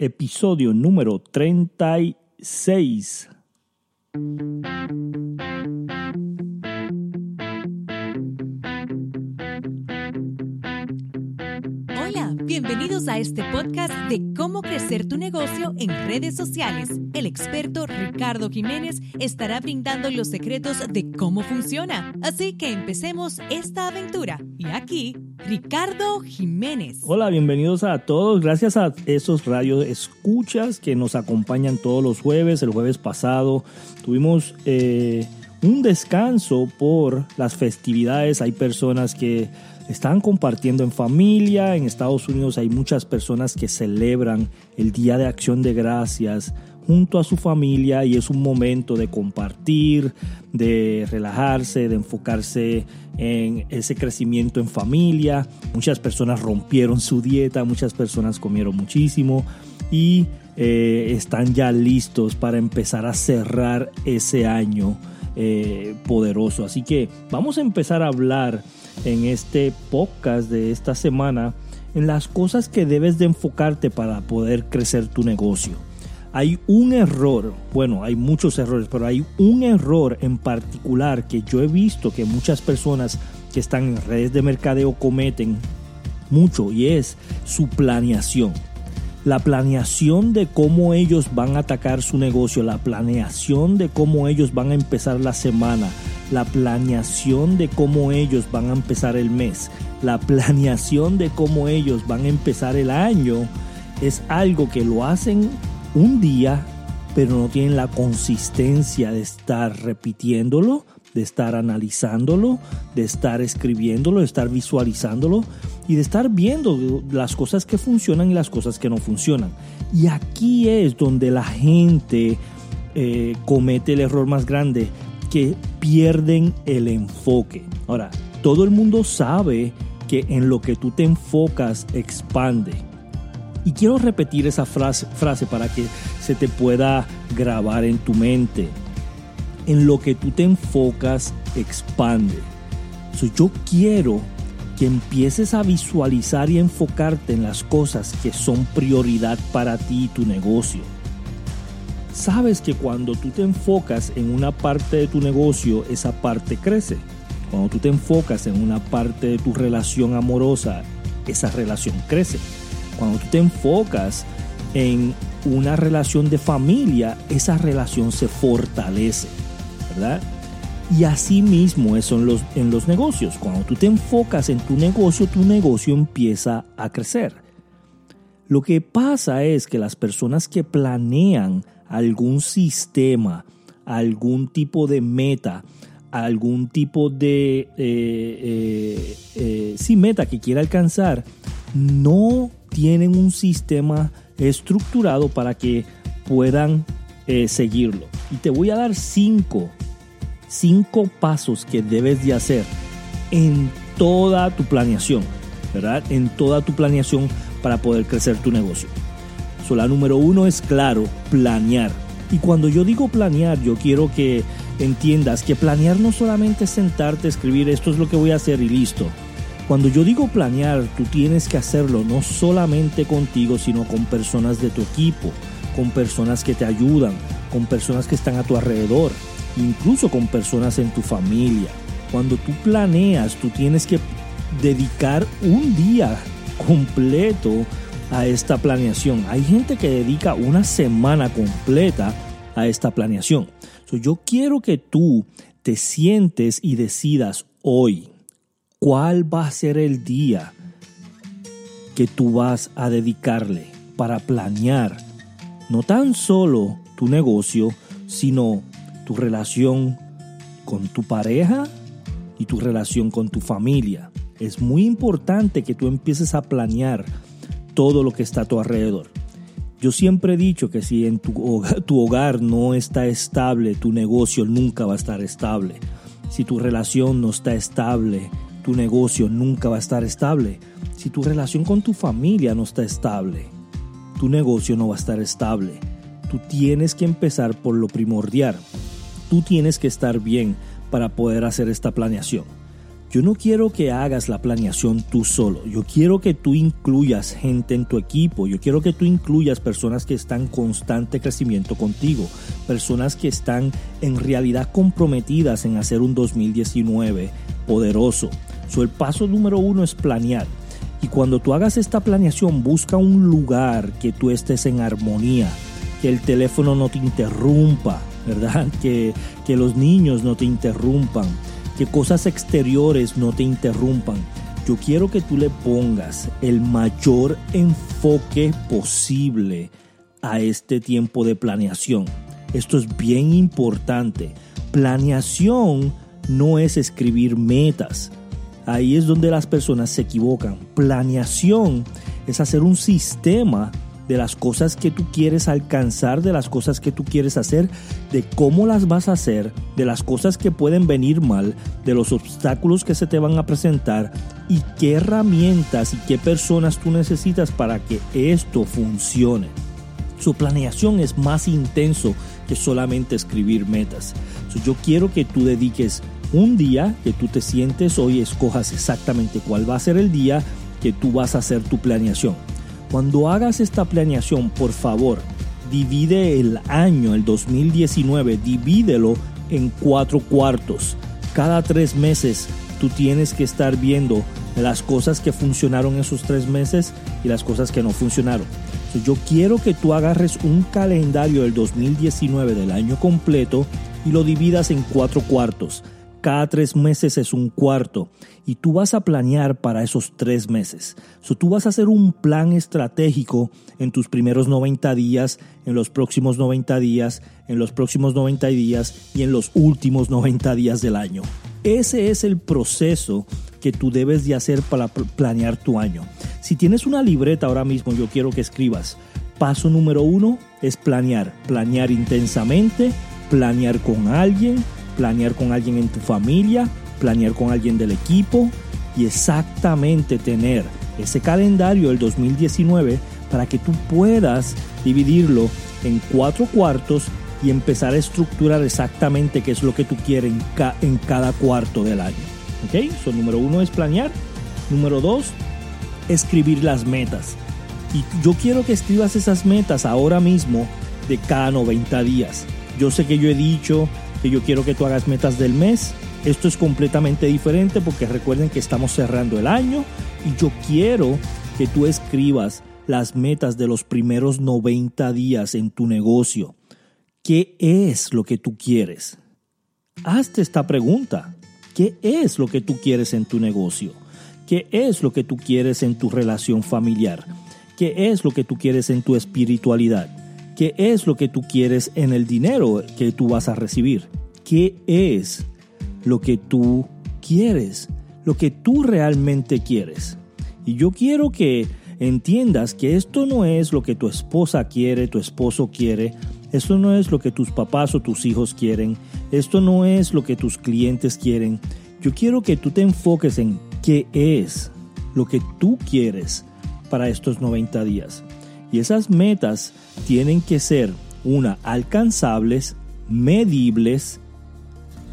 episodio número 36. Bienvenidos a este podcast de cómo crecer tu negocio en redes sociales. El experto Ricardo Jiménez estará brindando los secretos de cómo funciona. Así que empecemos esta aventura. Y aquí, Ricardo Jiménez. Hola, bienvenidos a todos. Gracias a esos radios escuchas que nos acompañan todos los jueves. El jueves pasado tuvimos eh, un descanso por las festividades. Hay personas que están compartiendo en familia. En Estados Unidos hay muchas personas que celebran el Día de Acción de Gracias junto a su familia y es un momento de compartir, de relajarse, de enfocarse en ese crecimiento en familia. Muchas personas rompieron su dieta, muchas personas comieron muchísimo y eh, están ya listos para empezar a cerrar ese año eh, poderoso. Así que vamos a empezar a hablar en este podcast de esta semana en las cosas que debes de enfocarte para poder crecer tu negocio. Hay un error, bueno, hay muchos errores, pero hay un error en particular que yo he visto que muchas personas que están en redes de mercadeo cometen mucho y es su planeación. La planeación de cómo ellos van a atacar su negocio, la planeación de cómo ellos van a empezar la semana, la planeación de cómo ellos van a empezar el mes, la planeación de cómo ellos van a empezar el año, es algo que lo hacen un día, pero no tienen la consistencia de estar repitiéndolo, de estar analizándolo, de estar escribiéndolo, de estar visualizándolo y de estar viendo las cosas que funcionan y las cosas que no funcionan. Y aquí es donde la gente eh, comete el error más grande que pierden el enfoque. Ahora, todo el mundo sabe que en lo que tú te enfocas expande. Y quiero repetir esa frase, frase para que se te pueda grabar en tu mente. En lo que tú te enfocas expande. yo quiero que empieces a visualizar y enfocarte en las cosas que son prioridad para ti y tu negocio sabes que cuando tú te enfocas en una parte de tu negocio, esa parte crece. Cuando tú te enfocas en una parte de tu relación amorosa, esa relación crece. Cuando tú te enfocas en una relación de familia, esa relación se fortalece, ¿verdad? Y así mismo eso en los, en los negocios. Cuando tú te enfocas en tu negocio, tu negocio empieza a crecer. Lo que pasa es que las personas que planean algún sistema, algún tipo de meta, algún tipo de eh, eh, eh, sí, meta que quiera alcanzar, no tienen un sistema estructurado para que puedan seguirlo. Y te voy a dar cinco, cinco pasos que debes de hacer en toda tu planeación, ¿verdad? En toda tu planeación para poder crecer tu negocio. La número uno es claro, planear. Y cuando yo digo planear, yo quiero que entiendas que planear no solamente es sentarte, escribir esto es lo que voy a hacer y listo. Cuando yo digo planear, tú tienes que hacerlo no solamente contigo, sino con personas de tu equipo, con personas que te ayudan, con personas que están a tu alrededor, incluso con personas en tu familia. Cuando tú planeas, tú tienes que dedicar un día completo a esta planeación. Hay gente que dedica una semana completa a esta planeación. yo quiero que tú te sientes y decidas hoy cuál va a ser el día que tú vas a dedicarle para planear no tan solo tu negocio, sino tu relación con tu pareja y tu relación con tu familia. Es muy importante que tú empieces a planear todo lo que está a tu alrededor. Yo siempre he dicho que si en tu hogar, tu hogar no está estable, tu negocio nunca va a estar estable. Si tu relación no está estable, tu negocio nunca va a estar estable. Si tu relación con tu familia no está estable, tu negocio no va a estar estable. Tú tienes que empezar por lo primordial. Tú tienes que estar bien para poder hacer esta planeación. yo no quiero que hagas la planeación tú solo. Yo quiero que tú incluyas gente en tu equipo. Yo quiero que tú incluyas personas que están en constante crecimiento contigo. Personas que están en realidad comprometidas en hacer un 2019 poderoso. So, el paso número uno es planear. Y cuando tú hagas esta planeación, busca un lugar que tú estés en armonía. Que el teléfono no te interrumpa, ¿verdad? Que, que los niños no te interrumpan que cosas exteriores no te interrumpan. Yo quiero que tú le pongas el mayor enfoque posible a este tiempo de planeación. Esto es bien importante. Planeación no es escribir metas. Ahí es donde las personas se equivocan. Planeación es hacer un sistema de las cosas que tú quieres alcanzar, de las cosas que tú quieres hacer, de cómo las vas a hacer, de las cosas que pueden venir mal, de los obstáculos que se te van a presentar y qué herramientas y qué personas tú necesitas para que esto funcione. Su planeación es más intenso que solamente escribir metas. yo quiero que tú dediques un día, que tú te sientes hoy, escojas exactamente cuál va a ser el día que tú vas a hacer tu planeación. Cuando hagas esta planeación, por favor, divide el año, el 2019, divídelo en cuatro cuartos. Cada tres meses tú tienes que estar viendo las cosas que funcionaron esos tres meses y las cosas que no funcionaron. yo quiero que tú agarres un calendario del 2019 del año completo y lo dividas en cuatro cuartos. Cada tres meses es un cuarto y tú vas a planear para esos tres meses. So, tú vas a hacer un plan estratégico en tus primeros 90 días, en los próximos 90 días, en los próximos 90 días y en los últimos 90 días del año. Ese es el proceso que tú debes de hacer para planear tu año. Si tienes una libreta ahora mismo, yo quiero que escribas. Paso número uno es planear. Planear intensamente, planear con alguien, planear con alguien en tu familia, planear con alguien del equipo y exactamente tener ese calendario del 2019 para que tú puedas dividirlo en cuatro cuartos y empezar a estructurar exactamente qué es lo que tú quieres en, cada cuarto del año. ¿Ok? So, número uno es planear. Número dos, escribir las metas. Y yo quiero que escribas esas metas ahora mismo de cada 90 días. Yo sé que yo he dicho que yo quiero que tú hagas metas del mes. Esto es completamente diferente porque recuerden que estamos cerrando el año y yo quiero que tú escribas las metas de los primeros 90 días en tu negocio. ¿Qué es lo que tú quieres? Hazte esta pregunta. ¿Qué es lo que tú quieres en tu negocio? ¿Qué es lo que tú quieres en tu relación familiar? ¿Qué es lo que tú quieres en tu espiritualidad? ¿Qué es lo que tú quieres en el dinero que tú vas a recibir? ¿Qué es lo que tú quieres? Lo que tú realmente quieres. Y yo quiero que entiendas que esto no es lo que tu esposa quiere, tu esposo quiere, esto no es lo que tus papás o tus hijos quieren, esto no es lo que tus clientes quieren. Yo quiero que tú te enfoques en qué es lo que tú quieres para estos 90 días. Y esas metas tienen que ser, una, alcanzables, medibles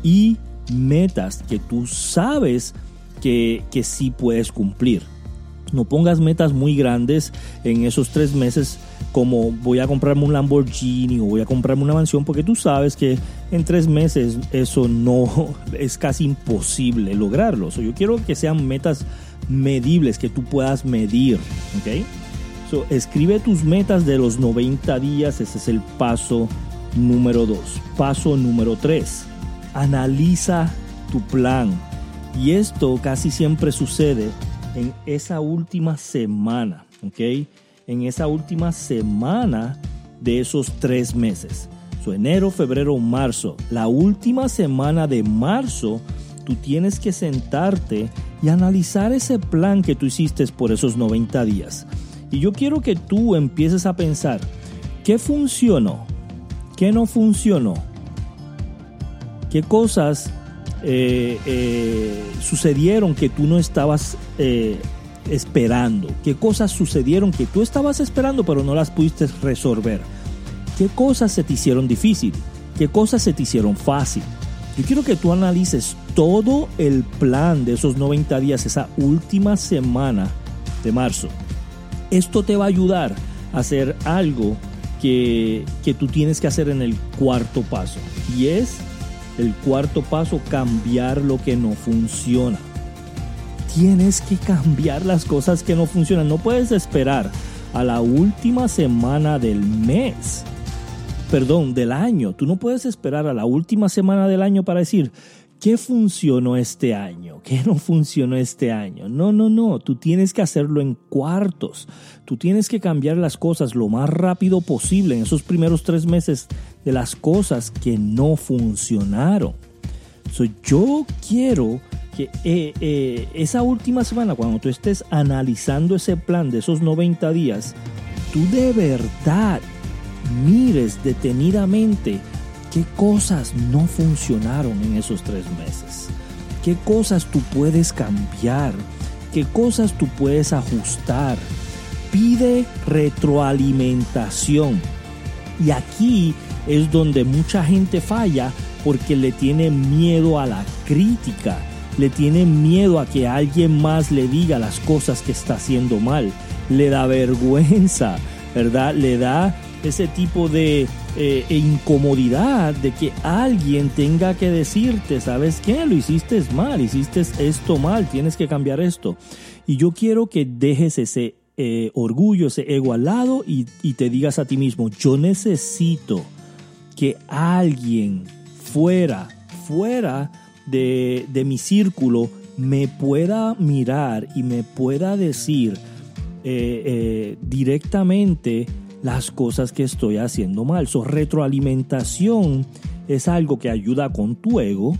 y metas que tú sabes que, que sí puedes cumplir. No pongas metas muy grandes en esos tres meses como voy a comprarme un Lamborghini o voy a comprarme una mansión porque tú sabes que en tres meses eso no es casi imposible lograrlo. yo quiero que sean metas medibles que tú puedas medir. ¿okay? Escribe tus metas de los 90 días, ese es el paso número 2. Paso número 3, analiza tu plan. Y esto casi siempre sucede en esa última semana, ¿ok? En esa última semana de esos tres meses. So, enero, febrero, marzo. La última semana de marzo, tú tienes que sentarte y analizar ese plan que tú hiciste por esos 90 días. Y yo quiero que tú empieces a pensar, ¿qué funcionó? ¿Qué no funcionó? ¿Qué cosas eh, eh, sucedieron que tú no estabas eh, esperando? ¿Qué cosas sucedieron que tú estabas esperando pero no las pudiste resolver? ¿Qué cosas se te hicieron difícil? ¿Qué cosas se te hicieron fácil? Yo quiero que tú analices todo el plan de esos 90 días, esa última semana de marzo. Esto te va a ayudar a hacer algo que, que tú tienes que hacer en el cuarto paso. Y es el cuarto paso, cambiar lo que no funciona. Tienes que cambiar las cosas que no funcionan. No puedes esperar a la última semana del mes. Perdón, del año. Tú no puedes esperar a la última semana del año para decir, ¿qué funcionó este año? ¿Qué no funcionó este año? No, no, no, tú tienes que hacerlo en cuartos. Tú tienes que cambiar las cosas lo más rápido posible en esos primeros tres meses de las cosas que no funcionaron. yo quiero que eh, eh, esa última semana, cuando tú estés analizando ese plan de esos 90 días, tú de verdad mires detenidamente qué cosas no funcionaron en esos tres meses, qué cosas tú puedes cambiar, qué cosas tú puedes ajustar. Pide retroalimentación. Y aquí es donde mucha gente falla porque le tiene miedo a la crítica, le tiene miedo a que alguien más le diga las cosas que está haciendo mal, le da vergüenza, ¿verdad? Le da ese tipo de eh, incomodidad de que alguien tenga que decirte, ¿sabes qué? Lo hiciste mal, hiciste esto mal, tienes que cambiar esto. Y yo quiero que dejes ese eh, orgullo, ese ego al lado y, te digas a ti mismo, yo necesito que alguien fuera, fuera de, mi círculo me pueda mirar y me pueda decir eh, directamente las cosas que estoy haciendo mal. Su retroalimentación es algo que ayuda con tu ego,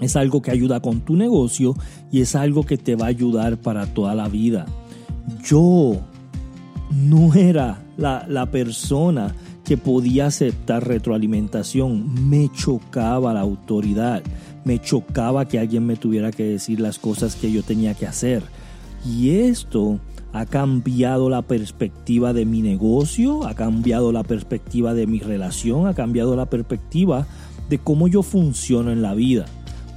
es algo que ayuda con tu negocio y es algo que te va a ayudar para toda la vida. Yo no era la, la persona que podía aceptar retroalimentación. Me chocaba la autoridad, me chocaba que alguien me tuviera que decir las cosas que yo tenía que hacer. Y esto ha cambiado la perspectiva de mi negocio, ha cambiado la perspectiva de mi relación, ha cambiado la perspectiva de cómo yo funciono en la vida.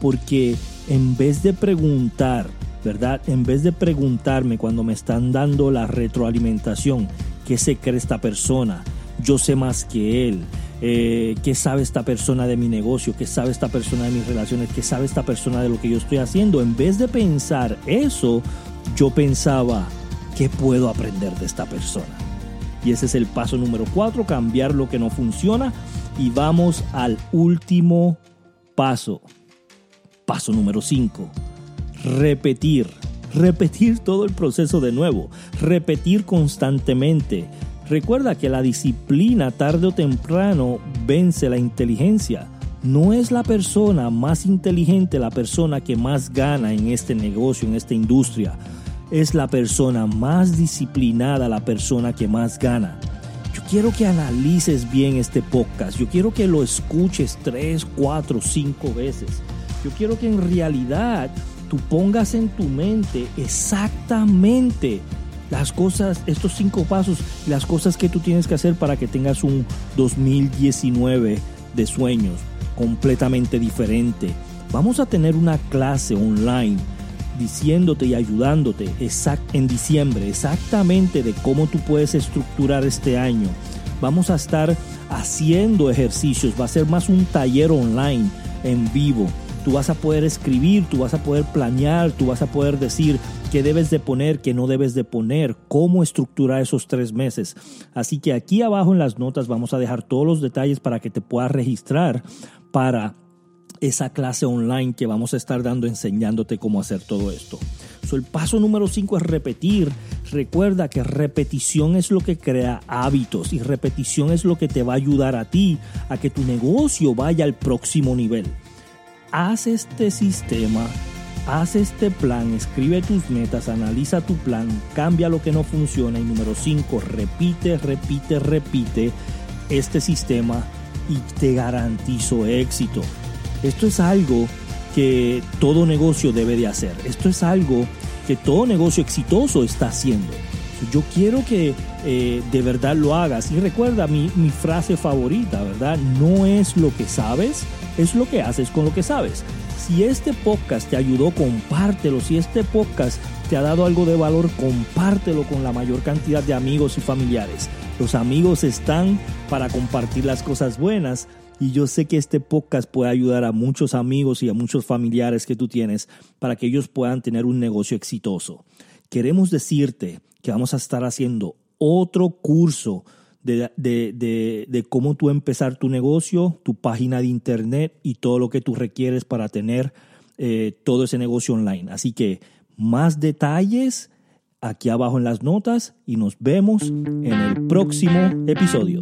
Porque en vez de preguntar, ¿verdad? En vez de preguntarme cuando me están dando la retroalimentación, ¿qué se cree esta persona? Yo sé más que él. Eh, ¿Qué sabe esta persona de mi negocio? ¿Qué sabe esta persona de mis relaciones? ¿Qué sabe esta persona de lo que yo estoy haciendo? En vez de pensar eso, yo pensaba, ¿Qué puedo aprender de esta persona? Y ese es el paso número cuatro, cambiar lo que no funciona. Y vamos al último paso. Paso número cinco, repetir. Repetir todo el proceso de nuevo. Repetir constantemente. Recuerda que la disciplina tarde o temprano vence la inteligencia. No es la persona más inteligente la persona que más gana en este negocio, en esta industria es la persona más disciplinada, la persona que más gana. Yo quiero que analices bien este podcast. Yo quiero que lo escuches tres, cuatro, cinco veces. Yo quiero que en realidad tú pongas en tu mente exactamente las cosas, estos cinco pasos, las cosas que tú tienes que hacer para que tengas un 2019 de sueños completamente diferente. Vamos a tener una clase online diciéndote y ayudándote en diciembre exactamente de cómo tú puedes estructurar este año. Vamos a estar haciendo ejercicios, va a ser más un taller online en vivo. Tú vas a poder escribir, tú vas a poder planear, tú vas a poder decir qué debes de poner, qué no debes de poner, cómo estructurar esos tres meses. Así que aquí abajo en las notas vamos a dejar todos los detalles para que te puedas registrar para esa clase online que vamos a estar dando enseñándote cómo hacer todo esto. el paso número 5 es repetir. Recuerda que repetición es lo que crea hábitos y repetición es lo que te va a ayudar a ti a que tu negocio vaya al próximo nivel. Haz este sistema, haz este plan, escribe tus metas, analiza tu plan, cambia lo que no funciona y número 5, repite, repite, repite este sistema y te garantizo éxito. Esto es algo que todo negocio debe de hacer. Esto es algo que todo negocio exitoso está haciendo. Yo quiero que eh, de verdad lo hagas. Y recuerda mi, mi frase favorita, ¿verdad? No es lo que sabes, es lo que haces con lo que sabes. Si este podcast te ayudó, compártelo. Si este podcast te ha dado algo de valor, compártelo con la mayor cantidad de amigos y familiares. Los amigos están para compartir las cosas buenas y yo sé que este podcast puede ayudar a muchos amigos y a muchos familiares que tú tienes para que ellos puedan tener un negocio exitoso. Queremos decirte que vamos a estar haciendo otro curso de, de, cómo tú empezar tu negocio, tu página de internet y todo lo que tú requieres para tener eh, todo ese negocio online. Así que más detalles aquí abajo en las notas y nos vemos en el próximo episodio.